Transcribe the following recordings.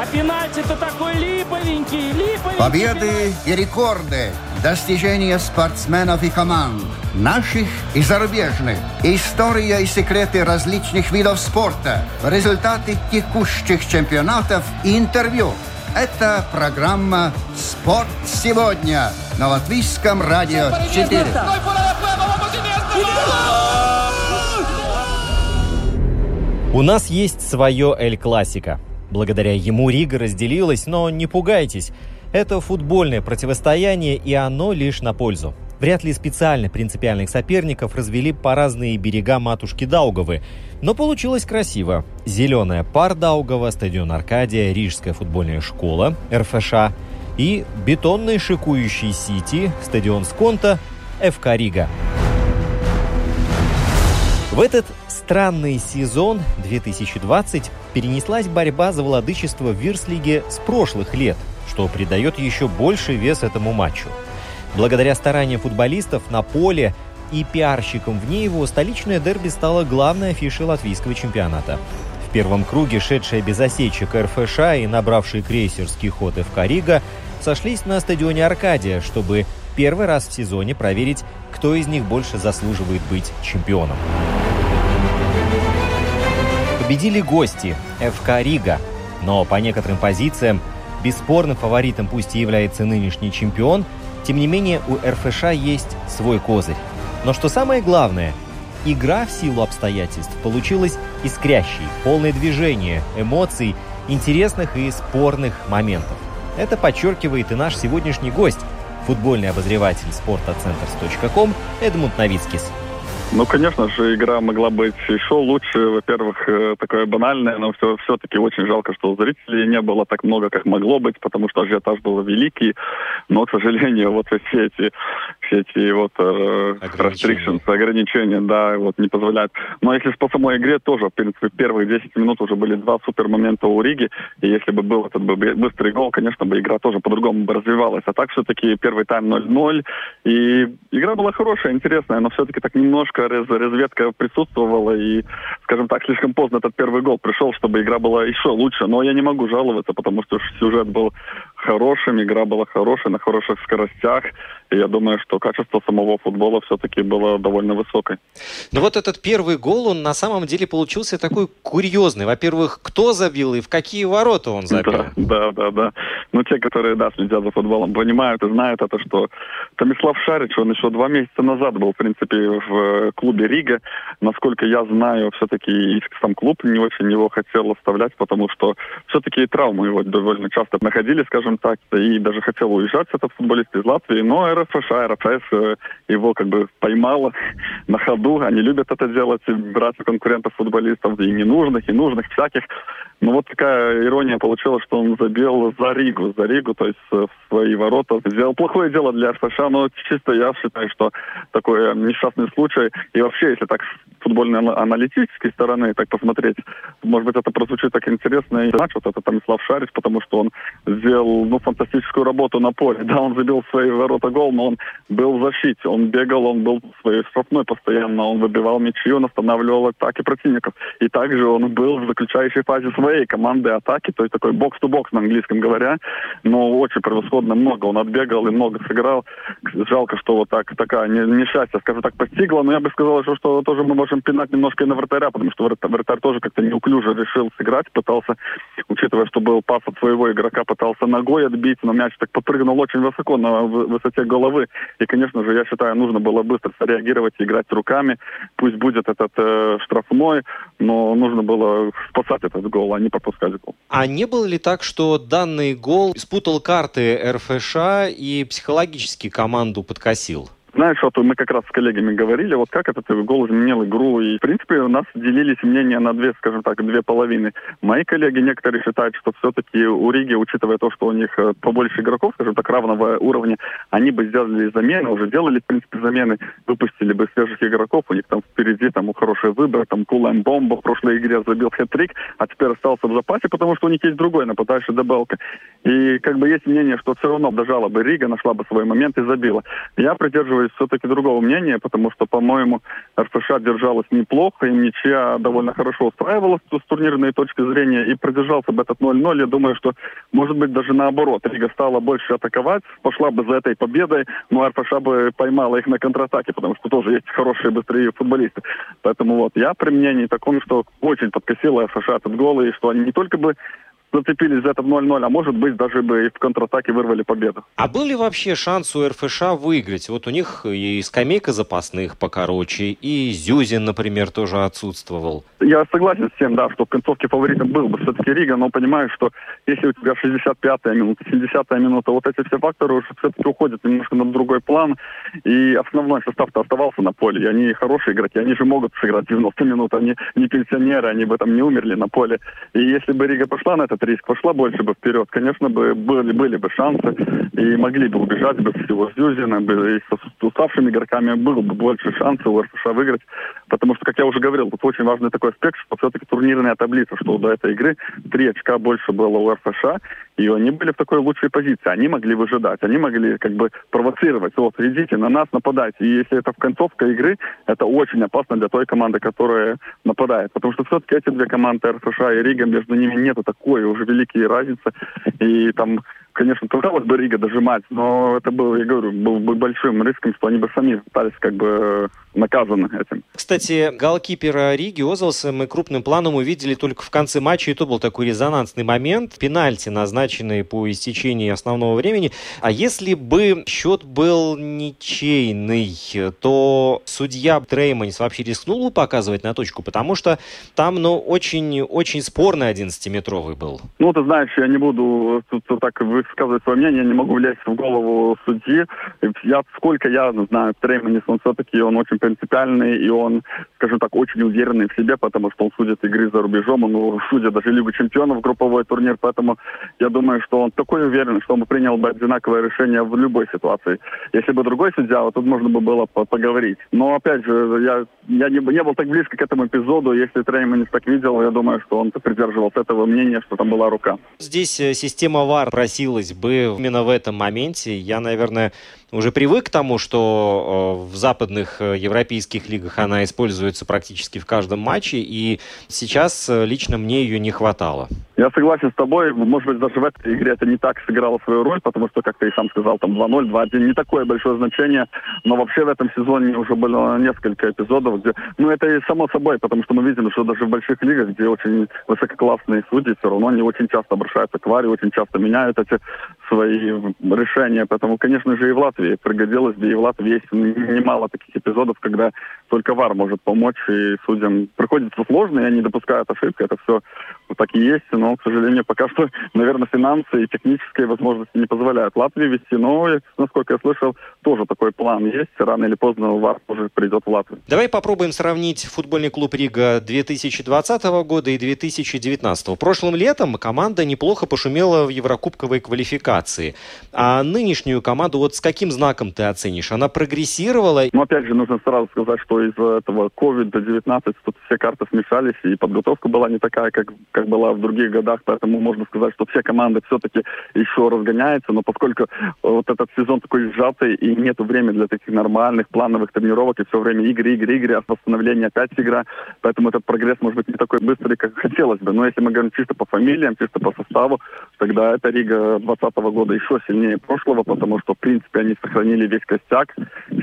А пенальти-то такой липовенький, липовенький. Победы и рекорды, достижения спортсменов и команд, наших и зарубежных, история и секреты различных видов спорта, результаты текущих чемпионатов и интервью. Это программа «Спорт сегодня» на Латвийском радио 4. У нас есть свое Эль Классико. Благодаря ему Рига разделилась, но не пугайтесь. Это футбольное противостояние, и оно лишь на пользу. Вряд ли специально принципиальных соперников развели по разные берега матушки Даугавы. Но получилось красиво. Зеленая Пардаугава, стадион Аркадия, Рижская футбольная школа, РФШ и бетонный шикующий Сити, стадион Сконто, ФК Рига. В этот странный сезон 2020 перенеслась борьба за владычество в Вирслиге с прошлых лет, что придает еще больше вес этому матчу. Благодаря стараниям футболистов на поле и пиарщикам вне его, столичное дерби стало главной афишей латвийского чемпионата. В первом круге шедшая без осечек РФШ и набравший крейсерский ход ФК Рига сошлись на стадионе Аркадия, чтобы первый раз в сезоне проверить, кто из них больше заслуживает быть чемпионом. Победили гости ФК Рига, но по некоторым позициям бесспорным фаворитом пусть и является нынешний чемпион, тем не менее у РФШ есть свой козырь. Но что самое главное, игра в силу обстоятельств получилась искрящей, полной движения, эмоций, интересных и спорных моментов. Это подчеркивает и наш сегодняшний гость, футбольный обозреватель спортоцентрс.ком Эдмунд Новицкис. Ну, конечно же, игра могла быть еще лучше. Во-первых, э, такое банальное, но все, все-таки очень жалко, что зрителей не было так много, как могло быть, потому что ажиотаж был великий. Но, к сожалению, вот все эти, все эти вот э, ограничения. ограничения, да, вот не позволяют. Но если по самой игре тоже, в принципе, первые 10 минут уже были два супер момента у Риги, и если бы был этот бы быстрый гол, конечно бы игра тоже по-другому бы развивалась. А так все-таки первый тайм 0-0, и игра была хорошая, интересная, но все-таки так немножко немножко разведка присутствовала, и, скажем так, слишком поздно этот первый гол пришел, чтобы игра была еще лучше. Но я не могу жаловаться, потому что сюжет был хорошим, игра была хорошая, на хороших скоростях. И я думаю, что качество самого футбола все-таки было довольно высокое. Ну вот этот первый гол, он на самом деле получился такой курьезный. Во-первых, кто забил и в какие ворота он забил? Да, да, да. да. Ну, те, которые, да, следят за футболом, понимают и знают это, что Томислав Шарич, он еще два месяца назад был, в принципе, в клубе Рига. Насколько я знаю, все-таки сам клуб не очень его хотел оставлять, потому что все-таки травмы его довольно часто находили, скажем так, и даже хотел уезжать этот футболист из Латвии, но РФШ, РФС э, его как бы поймала на ходу. Они любят это делать, брать конкурентов футболистов, и ненужных, и нужных, всяких. Ну вот такая ирония получилась, что он забил за Ригу, за Ригу, то есть в свои ворота. Сделал плохое дело для РФШ, но чисто я считаю, что такой несчастный случай. И вообще, если так с футбольно-аналитической стороны так посмотреть, может быть, это прозвучит так интересно. И матч вот это Томислав Шарич, потому что он сделал ну, фантастическую работу на поле. Да, он забил свои ворота гол, но он был в защите, он бегал, он был в своей штрафной постоянно, он выбивал мячи, он останавливал атаки противников. И также он был в заключающей фазе своей команды атаки, то есть такой бокс-то-бокс на английском говоря, но очень превосходно много он отбегал и много сыграл. Жалко, что вот так такая несчастье, скажем так, постигла, но я бы сказал, что, что тоже мы можем пинать немножко и на вратаря, потому что вратарь, тоже как-то неуклюже решил сыграть, пытался, учитывая, что был пас от своего игрока, пытался ногой отбить, но мяч так подпрыгнул очень высоко на высоте головы. И, конечно же, я считаю, нужно было быстро среагировать и играть руками. Пусть будет этот э, штрафной, но нужно было спасать этот гол, а не пропускать гол. А не было ли так, что данный гол спутал карты РФШ и психологически команду подкосил? Знаешь, вот мы как раз с коллегами говорили, вот как этот гол изменил игру. И, в принципе, у нас делились мнения на две, скажем так, две половины. Мои коллеги некоторые считают, что все-таки у Риги, учитывая то, что у них э, побольше игроков, скажем так, равного уровня, они бы сделали замены, уже делали, в принципе, замены, выпустили бы свежих игроков, у них там впереди там хороший выбор, там Кулем Бомба в прошлой игре забил хэт-трик, а теперь остался в запасе, потому что у них есть другой нападающий Дебелка. И как бы есть мнение, что все равно дожала бы Рига, нашла бы свой момент и забила. Я придерживаюсь все-таки другого мнения, потому что, по-моему, РФШ держалась неплохо, и ничья довольно хорошо устраивалась с турнирной точки зрения, и продержался бы этот 0-0. Я думаю, что, может быть, даже наоборот, Рига стала больше атаковать, пошла бы за этой победой, но РФШ бы поймала их на контратаке, потому что тоже есть хорошие быстрые футболисты. Поэтому вот я при мнении таком, что очень подкосила РФШ этот гол, и что они не только бы зацепились за этот 0-0, а может быть даже бы и в контратаке вырвали победу. А был ли вообще шанс у РФШ выиграть? Вот у них и скамейка запасных покороче, и Зюзин, например, тоже отсутствовал. Я согласен с тем, да, что в концовке фаворитом был бы все-таки Рига, но понимаю, что если у тебя 65-я минута, 70-я минута, вот эти все факторы уже все-таки уходят немножко на другой план, и основной состав-то оставался на поле, и они хорошие игроки, они же могут сыграть 90 минут, они не пенсионеры, они бы там не умерли на поле. И если бы Рига пошла на этот риск, пошла больше бы вперед, конечно бы были, были бы шансы, и могли бы убежать бы всего Зюзина, бы, и с уставшими игроками было бы больше шансов у РФШ выиграть, потому что, как я уже говорил, тут очень важный такой аспект, что все-таки турнирная таблица, что до этой игры три очка больше было у РФШ, и они были в такой лучшей позиции. Они могли выжидать, они могли как бы провоцировать. Вот, идите на нас, нападайте. И если это в концовке игры, это очень опасно для той команды, которая нападает. Потому что все-таки эти две команды, РФШ и Рига, между ними нету такой уже великие разницы. И там конечно, пыталась бы Рига дожимать, но это был, я говорю, был бы большим риском, что они бы сами пытались как бы наказаны этим. Кстати, голкипера Риги Озолса мы крупным планом увидели только в конце матча, и то был такой резонансный момент. Пенальти, назначенные по истечении основного времени. А если бы счет был ничейный, то судья Трейманс вообще рискнул бы показывать на точку, потому что там, ну, очень-очень спорный 11-метровый был. Ну, ты знаешь, я не буду тут так высказывать свое мнение, я не могу влезть в голову судьи. Я, сколько я знаю, Трейманис, он все-таки, он очень принципиальный, и он, скажем так, очень уверенный в себе, потому что он судит игры за рубежом, он судит даже Лигу чемпионов, групповой турнир, поэтому я думаю, что он такой уверенный, что он принял бы одинаковое решение в любой ситуации. Если бы другой судья, вот тут можно бы было поговорить. Но, опять же, я, я не, не был так близко к этому эпизоду, если Трейманис так видел, я думаю, что он придерживался этого мнения, что там была рука. Здесь э, система ВАР просилась бы именно в этом моменте. Я, наверное, уже привык к тому, что э, в западных э, европейских лигах она используется практически в каждом матче, и сейчас э, лично мне ее не хватало. Я согласен с тобой. Может быть, даже в этой игре это не так сыграло свою роль, потому что, как ты и сам сказал, там 2-0, 2-1, не такое большое значение. Но вообще в этом сезоне уже было несколько эпизодов, где... Ну, это и само собой, потому что мы видим, что даже в больших лигах, где очень высококлассные судьи, все равно они очень часто обращаются к варе, очень часто меняют эти свои решения. Поэтому, конечно же, и в Латвии пригодилось бы, и в Латвии есть немало таких эпизодов, когда только ВАР может помочь, и судьям приходится сложно, и они допускают ошибки, это все так и есть, но, к сожалению, пока что, наверное, финансы и технические возможности не позволяют Латвии вести, но, насколько я слышал, тоже такой план есть, рано или поздно ВАР тоже придет в Латвию. Давай попробуем сравнить футбольный клуб Рига 2020 года и 2019. Прошлым летом команда неплохо пошумела в еврокубковой квалификации, а нынешнюю команду вот с каким знаком ты оценишь? Она прогрессировала? Ну, опять же, нужно сразу сказать, что из-за этого COVID-19 тут все карты смешались, и подготовка была не такая, как, как была в других годах, поэтому можно сказать, что все команды все-таки еще разгоняются, но поскольку вот этот сезон такой сжатый, и нет времени для таких нормальных плановых тренировок, и все время игры, игры, игры, а восстановление опять игра, поэтому этот прогресс может быть не такой быстрый, как хотелось бы. Но если мы говорим чисто по фамилиям, чисто по составу, тогда эта Рига 2020 года еще сильнее прошлого, потому что, в принципе, они сохранили весь костяк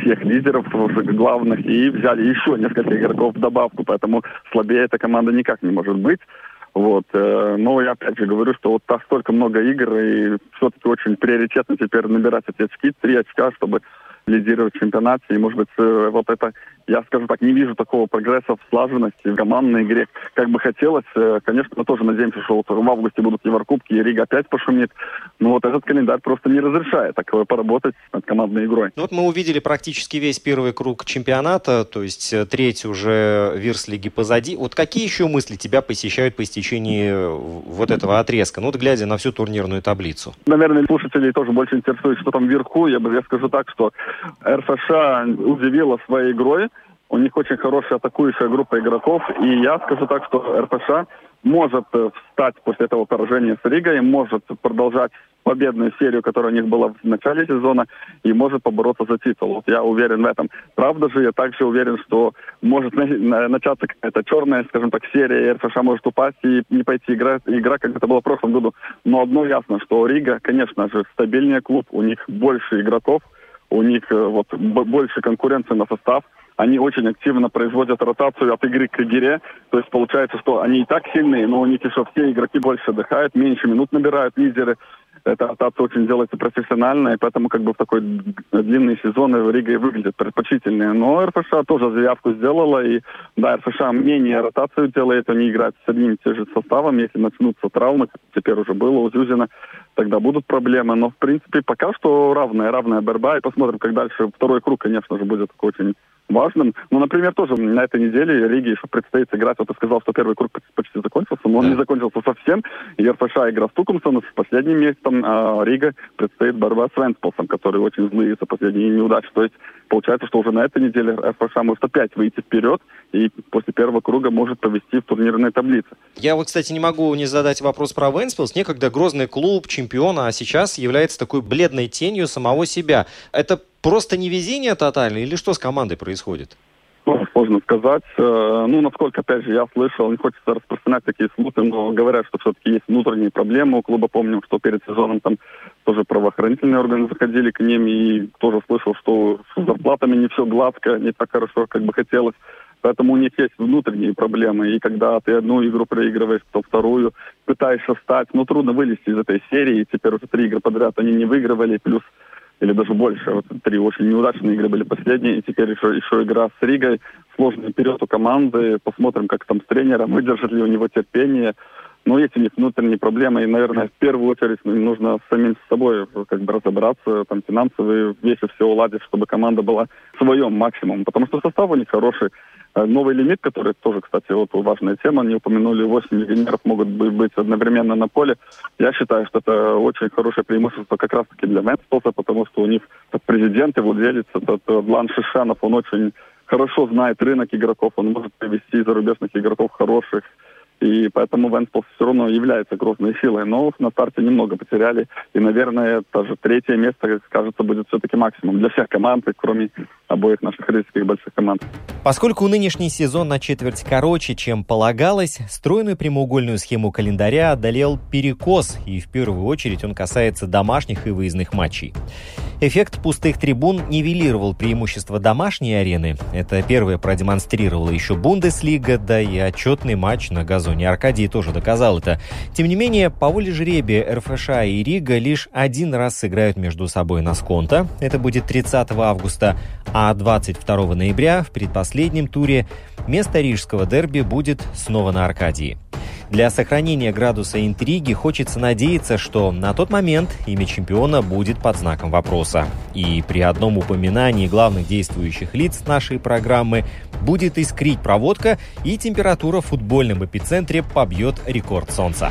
всех лидеров главных и взяли еще несколько игроков в добавку, поэтому слабее эта команда никак не может быть. Вот. Э, но я опять же говорю, что вот столько много игр, и все-таки очень приоритетно теперь набирать эти очки, три очка, чтобы лидировать в чемпионате. И, может быть, э, вот эта я, скажем так, не вижу такого прогресса в слаженности, в командной игре, как бы хотелось. Э, конечно, мы тоже надеемся, что вот в августе будут Еврокубки, и Рига опять пошумит. Но вот этот календарь просто не разрешает так поработать над командной игрой. Ну вот мы увидели практически весь первый круг чемпионата, то есть э, треть уже Вирс-лиги позади. Вот какие еще мысли тебя посещают по истечении э, вот этого отрезка? Ну вот глядя на всю турнирную таблицу. Наверное, слушателей тоже больше интересует, что там вверху. Я, бы, я скажу так, что РФШ удивила своей игрой. У них очень хорошая атакующая группа игроков. И я скажу так, что РПШ может э, встать после этого поражения с Ригой, может продолжать победную серию, которая у них была в начале сезона, и может побороться за титул. Вот я уверен в этом. Правда же, я также уверен, что может начаться какая-то черная, скажем так, серия, и РФШ может упасть и не пойти играть, игра, как это было в прошлом году. Но одно ясно, что Рига, конечно же, стабильнее клуб, у них больше игроков, у них э, вот больше конкуренции на состав, они очень активно производят ротацию от игры к игре. То есть получается, что они и так сильные, но у них еще все игроки больше отдыхают, меньше минут набирают лидеры. Эта ротация очень делается профессионально, и поэтому как бы в такой длинный сезон Рига и выглядит предпочтительнее. Но РФШ тоже заявку сделала, и да, РФШ менее ротацию делает, они играют с одним и тем же составом. Если начнутся травмы, как теперь уже было у Зюзина, тогда будут проблемы. Но, в принципе, пока что равная, равная борьба, и посмотрим, как дальше. Второй круг, конечно же, будет такой очень важным. Ну, например, тоже на этой неделе Риге еще предстоит сыграть. Вот ты сказал, что первый круг почти закончился, но он не закончился совсем. И РФШ игра с Тукумсом, с последним местом, а Рига предстоит борьба с Венспилсом, который очень злые за последние неудачи. То есть получается, что уже на этой неделе РФШ может опять выйти вперед и после первого круга может повести в турнирной таблице. Я вот, кстати, не могу не задать вопрос про Венспилс. Некогда грозный клуб, чемпиона, а сейчас является такой бледной тенью самого себя. Это просто невезение тотальное или что с командой происходит? Ну, сложно сказать. Э, ну, насколько, опять же, я слышал, не хочется распространять такие слухи, но говорят, что все-таки есть внутренние проблемы у клуба. Помним, что перед сезоном там тоже правоохранительные органы заходили к ним, и тоже слышал, что с зарплатами не все гладко, не так хорошо, как бы хотелось. Поэтому у них есть внутренние проблемы. И когда ты одну игру проигрываешь, то вторую пытаешься стать, ну, трудно вылезти из этой серии. Теперь уже три игры подряд они не выигрывали, плюс или даже больше. Вот три очень неудачные игры были последние, и теперь еще, еще игра с Ригой. Сложный период у команды. Посмотрим, как там с тренером, выдержит ли у него терпение. Но есть у них внутренние проблемы, и, наверное, в первую очередь нужно самим с собой как бы разобраться, там, финансовые вещи все уладить, чтобы команда была в своем максимум. Потому что состав у них хороший. Э, новый лимит, который тоже, кстати, вот важная тема, не упомянули, 8 легионеров могут быть одновременно на поле. Я считаю, что это очень хорошее преимущество как раз-таки для Венспилса, потому что у них президент и владелец, этот Блан Шишанов, он очень хорошо знает рынок игроков, он может привести зарубежных игроков хороших, и поэтому Венспилс все равно является грозной силой. Но на старте немного потеряли. И, наверное, даже третье место, кажется, будет все-таки максимум для всех команд, кроме обоих наших российских больших команд. Поскольку нынешний сезон на четверть короче, чем полагалось, стройную прямоугольную схему календаря одолел перекос, и в первую очередь он касается домашних и выездных матчей. Эффект пустых трибун нивелировал преимущество домашней арены. Это первое продемонстрировала еще Бундеслига, да и отчетный матч на газоне Аркадии тоже доказал это. Тем не менее, по воле жребия РФШ и Рига лишь один раз сыграют между собой на сконто. Это будет 30 августа, а 22 ноября в предпоследнем туре место рижского дерби будет снова на Аркадии. Для сохранения градуса интриги хочется надеяться, что на тот момент имя чемпиона будет под знаком вопроса. И при одном упоминании главных действующих лиц нашей программы будет искрить проводка и температура в футбольном эпицентре побьет рекорд солнца.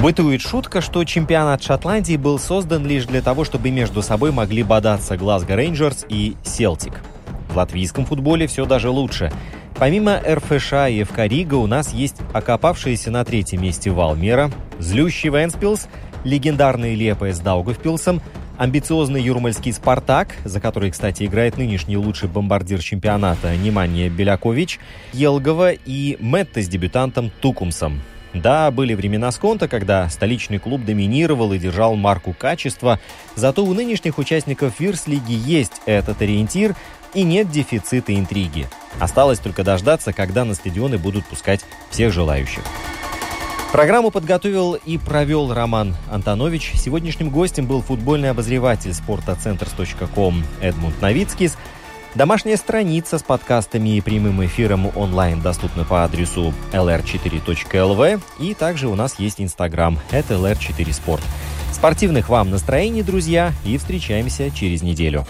Бытует шутка, что чемпионат Шотландии был создан лишь для того, чтобы между собой могли бодаться Глазго Рейнджерс и Селтик. В латвийском футболе все даже лучше. Помимо РФШ и ФК Рига у нас есть окопавшиеся на третьем месте Валмера, злющий Вентспилс, легендарный Лиепая с Даугавпилсом, амбициозный юрмальский «Спартак», за который, кстати, играет нынешний лучший бомбардир чемпионата Неманья Белакович, Елгова и Метта с дебютантом Тукумсом. Да, были времена Сконта, когда столичный клуб доминировал и держал марку качества, зато у нынешних участников Вирс-лиги есть этот ориентир, и нет дефицита интриги. Осталось только дождаться, когда на стадионы будут пускать всех желающих. Программу подготовил и провел Роман Антонович. Сегодняшним гостем был футбольный обозреватель спортоцентрс.ком Эдмунд Новицкис. Домашняя страница с подкастами и прямым эфиром онлайн доступна по адресу lr4.lv. И также у нас есть Инстаграм. Это lr4sport. Спортивных вам настроений, друзья, и встречаемся через неделю.